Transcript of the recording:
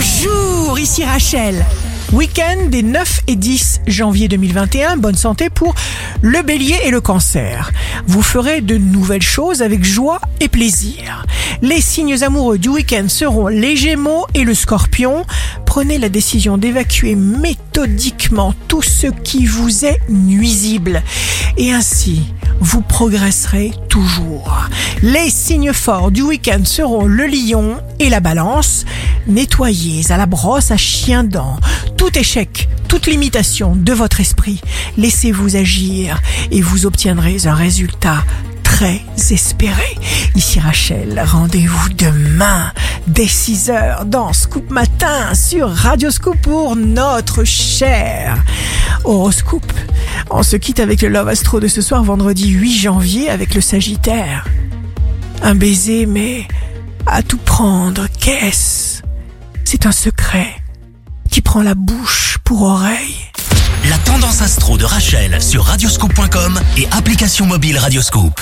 Bonjour, ici Rachel. Week-end des 9 et 10 janvier 2021, bonne santé pour le bélier et le cancer. Vous ferez de nouvelles choses avec joie et plaisir. Les signes amoureux du week-end seront les gémeaux et le scorpion. Prenez la décision d'évacuer méthodiquement tout ce qui vous est nuisible. Et ainsi, vous progresserez toujours. Les signes forts du week-end seront le lion et la balance. Nettoyez à la brosse à chien dent tout échec, toute limitation de votre esprit. Laissez-vous agir et vous obtiendrez un résultat très espéré. Ici Rachel, rendez-vous demain dès 6h dans Scoop Matin sur Radio Scoop pour notre cher horoscope. On se quitte avec le Love Astro de ce soir vendredi 8 janvier avec le Sagittaire. Un baiser mais à tout prendre, qu'est-ce? C'est un secret qui prend la bouche pour oreille. La tendance astro de Rachel sur radioscope.com et application mobile Radioscope.